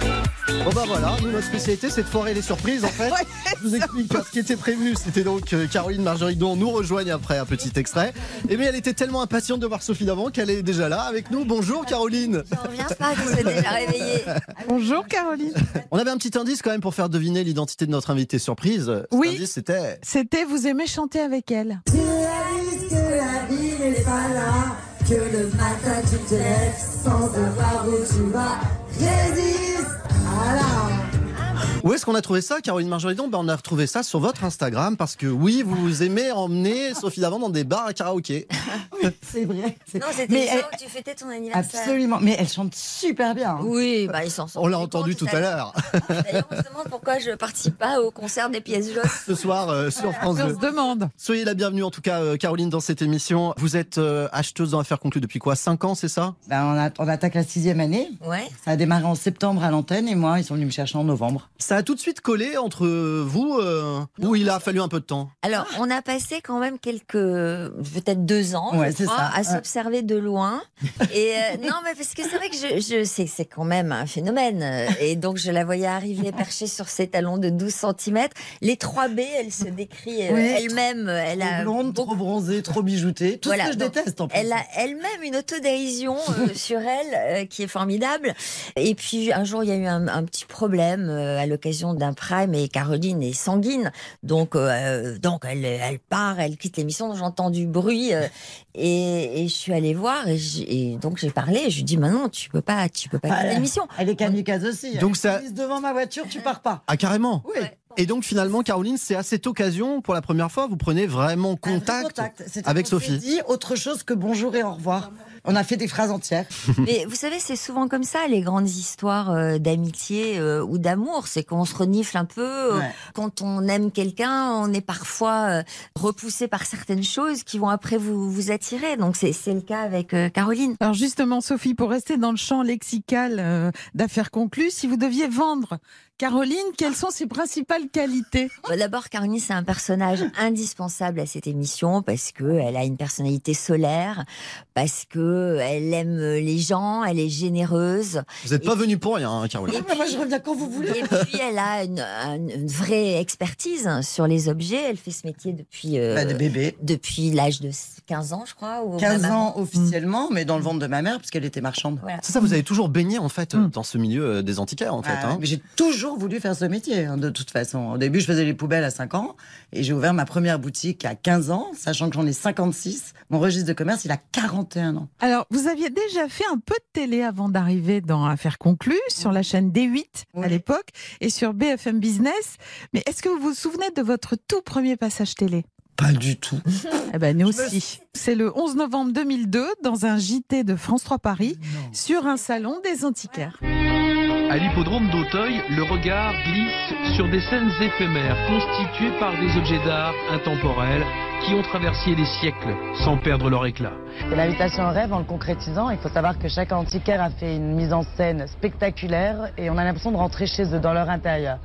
Bon bah voilà, nous notre spécialité c'est de foirer les surprises en fait. Je vous explique ce qui était prévu, c'était donc que Caroline Margeridon nous rejoigne après un petit extrait. Et mais elle était tellement impatiente de voir Sophie Davant qu'elle est déjà là avec nous. Bonjour Caroline. Je reviens pas, je suis déjà réveillée. Bonjour Caroline. On avait un petit indice quand même pour faire deviner l'identité de notre invité surprise. Cet Oui. c'était C'était Vous aimez chanter avec elle. N'est pas là, que le matin tu te lèves sans savoir où tu vas. Résiste à Où est-ce qu'on a trouvé ça, Caroline Margeridon ben, On a retrouvé ça sur votre Instagram parce que oui, vous aimez emmener Sophie Davant dans des bars à karaoké. C'est vrai. Non, c'était Mais le jour où tu fêtais ton anniversaire. Absolument. Mais elle chante super bien. hein. Oui, bah, ils s'en sont On l'a entendu tout à l'heure. D'ailleurs, on se demande pourquoi je participe pas au concert des pièces jaunes. ce soir euh, sur France On 2. se demande. Soyez la bienvenue en tout cas, euh, Caroline, dans cette émission. Vous êtes euh, acheteuse dans Affaires conclues depuis quoi? 5 ans, c'est ça? Ben, on, a- on attaque la sixième année. Ouais. Ça a démarré en septembre à l'antenne et moi, ils sont venus me chercher en novembre. Ça a tout de suite collé entre vous euh, ou il a fallu un peu de temps Alors, on a passé quand même quelques, peut-être deux ans, Ouais, je c'est crois, ça. à Ouais. s'observer de loin. Et euh, non, mais parce que c'est vrai que je, je sais que c'est quand même un phénomène. Et donc, je la voyais arriver perchée sur ses talons de 12 cm. Les 3 B, elle se décrit euh, Oui. elle-même. Elle Trop a blonde, trop bronzée, trop bijoutée. Tout Voilà, ce que je donc, déteste en plus. Elle a elle-même une autodérision euh, sur elle euh, qui est formidable. Et puis un jour, il y a eu un, un petit problème euh, à l'occasion d'un prime et Caroline est sanguine. Donc, euh, donc elle, elle part, elle quitte l'émission. J'entends du bruit euh, et, et je suis allée voir et, donc j'ai parlé. Et je lui dis, mais non, tu peux pas, tu peux pas Ah, quitter l'émission. Elle est kamikaze aussi. Donc Elle ça- devant ma voiture, tu pars pas. Ah carrément Oui. Et donc finalement, Caroline, c'est à cette occasion, pour la première fois, vous prenez vraiment vrai contact, contact. Avec s'est Sophie. dit autre chose que bonjour et au revoir. On a fait des phrases entières. Mais vous savez, c'est souvent comme ça, les grandes histoires euh, d'amitié euh, ou d'amour. C'est qu'on se renifle un peu. euh, Ouais. Quand on aime quelqu'un, on est parfois repoussé par certaines choses qui vont après vous, vous attirer. Donc c'est c'est le cas avec Caroline. Alors justement, Sophie, pour rester dans le champ lexical d'affaires conclues, si vous deviez vendre Caroline, quelles sont ses principales qualités? Bah, D'abord, Caroline, c'est un personnage indispensable à cette émission parce que elle a une personnalité solaire, parce que elle aime les gens, elle est généreuse. Vous n'êtes pas venu pour rien, hein, Caroline. Ah, moi, je reviens quand vous voulez. Et puis, elle a une, vraie expertise sur les objets. Elle fait ce métier depuis, euh, Bah, de bébé. depuis l'âge de 15 ans, je crois. ou 15 même ans officiellement, mais dans le ventre de ma mère, puisqu'elle était marchande. Voilà. C'est ça, vous avez toujours baigné en fait dans ce milieu euh, des antiquaires en fait. Ah, hein. mais J'ai toujours voulu faire ce métier, hein, de toute façon. Au début, je faisais les poubelles à 5 ans et j'ai ouvert ma première boutique à 15 ans, sachant que j'en ai 56. Mon registre de commerce, il a 41 ans. Alors, vous aviez déjà fait un peu de télé avant d'arriver dans Affaires conclues sur la chaîne D8 à l'époque et sur BFM Business. Mais est-ce que vous vous souvenez de votre tout premier passage télé? Pas du tout. Eh ben, nous aussi. C'est le 11 novembre 2002 dans un JT de France 3 Paris sur un salon des antiquaires. À l'hippodrome d'Auteuil, le regard glisse sur des scènes éphémères constituées par des objets d'art intemporels qui ont traversé les siècles sans perdre leur éclat. L'invitation au rêve en le concrétisant. Il faut savoir que chaque antiquaire a fait une mise en scène spectaculaire et on a l'impression de rentrer chez eux, dans leur intérieur.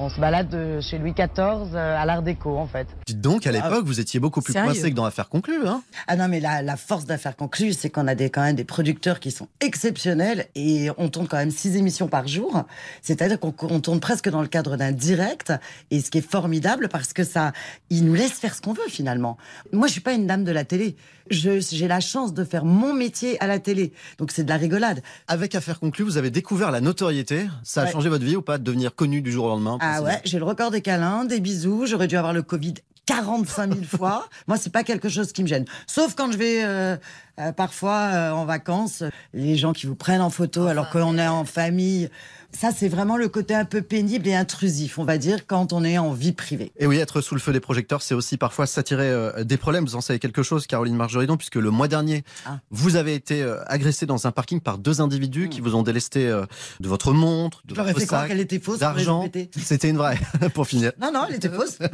On se balade de chez Louis XIV euh, à l'Art déco en fait. Dites donc, à l'époque, vous étiez beaucoup plus Sérieux coincé que dans Affaires conclues. Hein Ah non, mais la, la force d'affaires conclues, c'est qu'on a des, quand même des producteurs qui sont exceptionnels et on tourne quand même six émissions par jour. C'est-à-dire qu'on on tourne presque dans le cadre d'un direct et ce qui est formidable parce que ça, ils nous laissent faire ce qu'on veut finalement. Moi, je suis pas une dame de la télé. J'ai la chance de faire mon métier à la télé. Donc c'est de la rigolade. Avec Affaires conclues, vous avez découvert la notoriété. Ça a Ouais. changé votre vie ou pas de devenir connu du jour au lendemain Ah ouais, j'ai le record des câlins, des bisous. J'aurais dû avoir le Covid 45 000 fois. Moi, c'est pas quelque chose qui me gêne. Sauf quand je vais euh, Euh, parfois, euh, en vacances, les gens qui vous prennent en photo alors qu'on est en famille. Ça, c'est vraiment le côté un peu pénible et intrusif, on va dire, quand on est en vie privée. Et oui, être sous le feu des projecteurs, c'est aussi parfois s'attirer euh, des problèmes. Vous en savez quelque chose, Caroline Marjoridon, puisque le mois dernier, Ah. vous avez été euh, agressé dans un parking par deux individus qui vous ont délesté euh, de votre montre, de Hmm. Je votre fait croire sac, qu'elle était fausse d'argent. C'était une vraie, pour finir. Non, non, elle était fausse.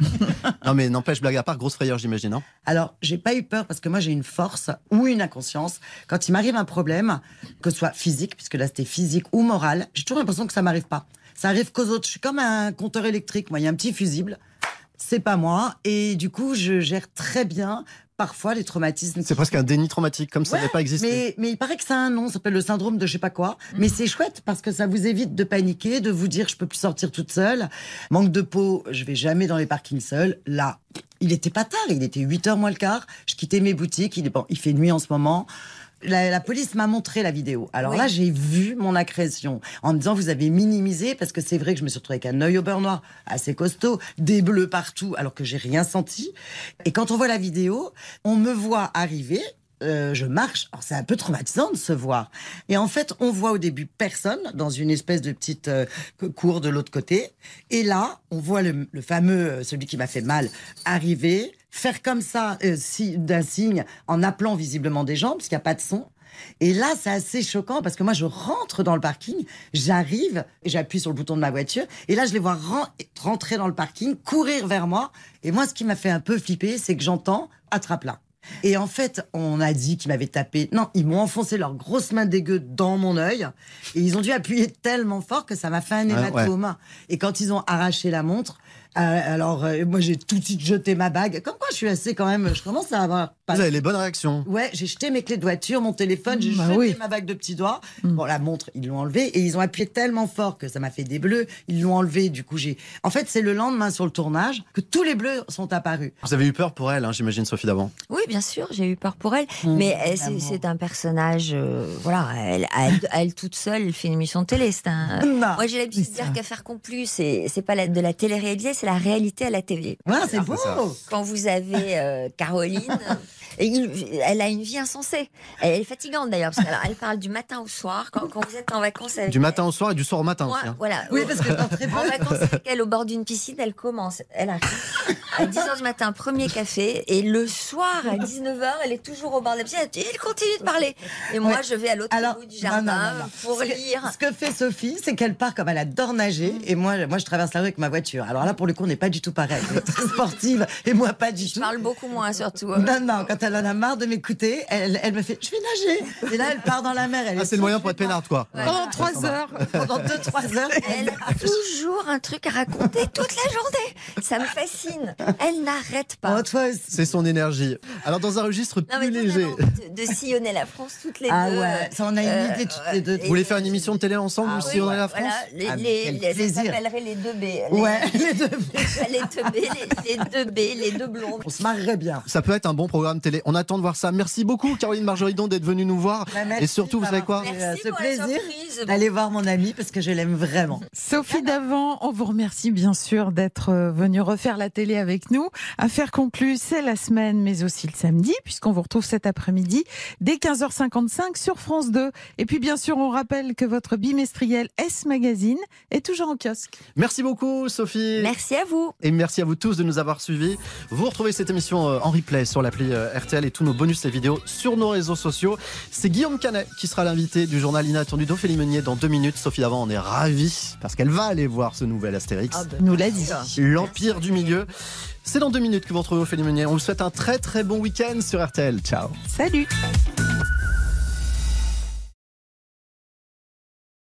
Non, mais n'empêche, blague à part, grosse frayeur, j'imagine. hein Alors, j'ai pas eu peur parce que moi, j'ai une force ou une inconscience. Quand il m'arrive un problème, que ce soit physique, puisque là, c'était physique ou moral, j'ai toujours l'impression que ça m'arrive pas. Ça arrive qu'aux autres. Je suis comme un compteur électrique. Moi, il y a un petit fusible. C'est pas moi. Et du coup, je gère très bien parfois les traumatismes. C'est presque un déni traumatique, comme ça Ouais, n'avait pas existé. Mais, mais il paraît que ça a un nom, ça s'appelle le syndrome de je sais pas quoi. Mais c'est chouette parce que ça vous évite de paniquer, de vous dire je peux plus sortir toute seule. Manque de peau, je vais jamais dans les parkings seule. Là, il était pas tard, il était 8h moins le quart. Je quittais mes boutiques, il, est, bon, il fait nuit en ce moment. La, la police m'a montré la vidéo. Alors Oui. là, j'ai vu mon agression en me disant vous avez minimisé parce que c'est vrai que je me suis retrouvée avec un œil au beurre noir assez costaud, des bleus partout alors que j'ai rien senti. Et quand on voit la vidéo, on me voit arriver. euh, je marche. Alors c'est un peu traumatisant de se voir. Et en fait, on voit au début personne dans une espèce de petite euh, cour de l'autre côté. Et là, on voit le, le fameux, euh, celui qui m'a fait mal, arriver, faire comme ça euh, si, d'un signe en appelant visiblement des gens, parce qu'il n'y a pas de son. Et là, c'est assez choquant parce que moi, je rentre dans le parking, j'arrive, et j'appuie sur le bouton de ma voiture, et là, je les vois ren- rentrer dans le parking, courir vers moi. Et moi, ce qui m'a fait un peu flipper, c'est que j'entends attrape-la. Et en fait, on a dit qu'ils m'avaient tapé. Non, ils m'ont enfoncé leurs grosses mains dégueu dans mon œil. Et ils ont dû appuyer tellement fort que ça m'a fait un Ouais, hématome. Et quand ils ont arraché la montre, alors euh, moi j'ai tout de suite jeté ma bague. Comme quoi, je suis assez quand même. Je commence à avoir. Vous avez les bonnes réactions. Ouais, j'ai jeté mes clés de voiture, mon téléphone, j'ai Bah jeté oui. ma bague de petits doigts. Bon, la montre, ils l'ont enlevée et ils ont appuyé tellement fort que ça m'a fait des bleus. Ils l'ont enlevé, du coup, j'ai. En fait, c'est le lendemain sur le tournage que tous les bleus sont apparus. Vous avez eu peur pour elle, hein, j'imagine, Sophie d'avant. Oui, bien sûr, j'ai eu peur pour elle. Mmh, mais elle, c'est- un personnage, euh, voilà, elle, elle, elle toute seule, elle fait une émission de télé. C'est un... Moi, j'ai l'habitude de dire qu'affaire conclue, c'est c'est pas la- de la télé-réalisée, c'est la réalité à la télé. Ouais, c'est beau. Quand vous avez euh, Caroline, et il- elle a une vie insensée. Elle est fatigante d'ailleurs, parce qu'elle elle parle du matin au soir, quand, quand vous êtes en vacances avec Du matin au soir et du soir au matin moi, aussi. hein. voilà. Oui, parce que très. En vacances avec elle au bord d'une piscine, elle commence. Elle arrive à 10h du matin, premier café. Et le soir, à 19h, elle est toujours au bord de la piscine. Elle il continue de parler. Et moi, Ouais. je vais à l'autre bout du jardin non, non, non. pour lire. Ce que fait Sophie, c'est qu'elle part comme elle adore nager, et moi, moi, je traverse la rue avec ma voiture. Alors là, pour le coup, on n'est pas du tout pareil. Elle est très sportive, et moi, pas du Je tout. parle beaucoup moins, surtout. Non, non, quand elle en a marre de m'écouter, elle, elle me fait Je vais nager. Et là, elle part dans la mer. Elle Ah, est c'est le moyen pour être peinarde, quoi. Pendant trois heures. Pendant deux, trois heures. Elle a toujours un truc à raconter toute la journée. Ça me fascine. Elle n'arrête pas. Oh. C'est son énergie. Alors, dans un registre Non, plus léger. de, de sillonner la France toutes les Ah deux. ouais, ça, on a une Euh, idée toutes les deux. Vous voulez faire une émission de télé ensemble, Ah vous oui, sillonnez la France voilà, les, Ah, les, quel les- ça plaisir. s'appellerait les deux B. Les, Ouais, les deux. les deux B, les, les deux B, les deux blondes. On se marrerait bien. Ça peut être un bon programme télé. On attend de voir ça. Merci beaucoup, Caroline Marjoridon, d'être venue nous voir. Bah, merci Et surtout, vous savez quoi d'avoir fait, Merci ce pour la plaisir d'aller voir mon ami parce que je l'aime vraiment. Sophie Davant, on vous remercie bien sûr d'être euh, venue refaire la télé avec nous. Affaire conclue, c'est la semaine, mais aussi le samedi, puisqu'on vous retrouve cet après-midi dès 15h55 sur France 2. Et puis bien sûr, on rappelle que votre bimestriel S Magazine est toujours en kiosque. Merci beaucoup, Sophie. Merci à vous. Et merci à vous tous de nous avoir suivis. Vous retrouvez cette émission euh, en replay sur l'appli euh, RTL et tous nos bonus et vidéos sur nos réseaux sociaux. C'est Guillaume Canet qui sera l'invité du journal inattendu d'Ophélie Meunier dans deux minutes. Sophie Davant en est ravie parce qu'elle va aller voir ce nouvel Astérix. Nous l'a dit. L'Empire du Milieu. C'est dans deux minutes que vous retrouvez Ophélie Meunier. On vous souhaite un très très bon week-end sur RTL. Ciao. Salut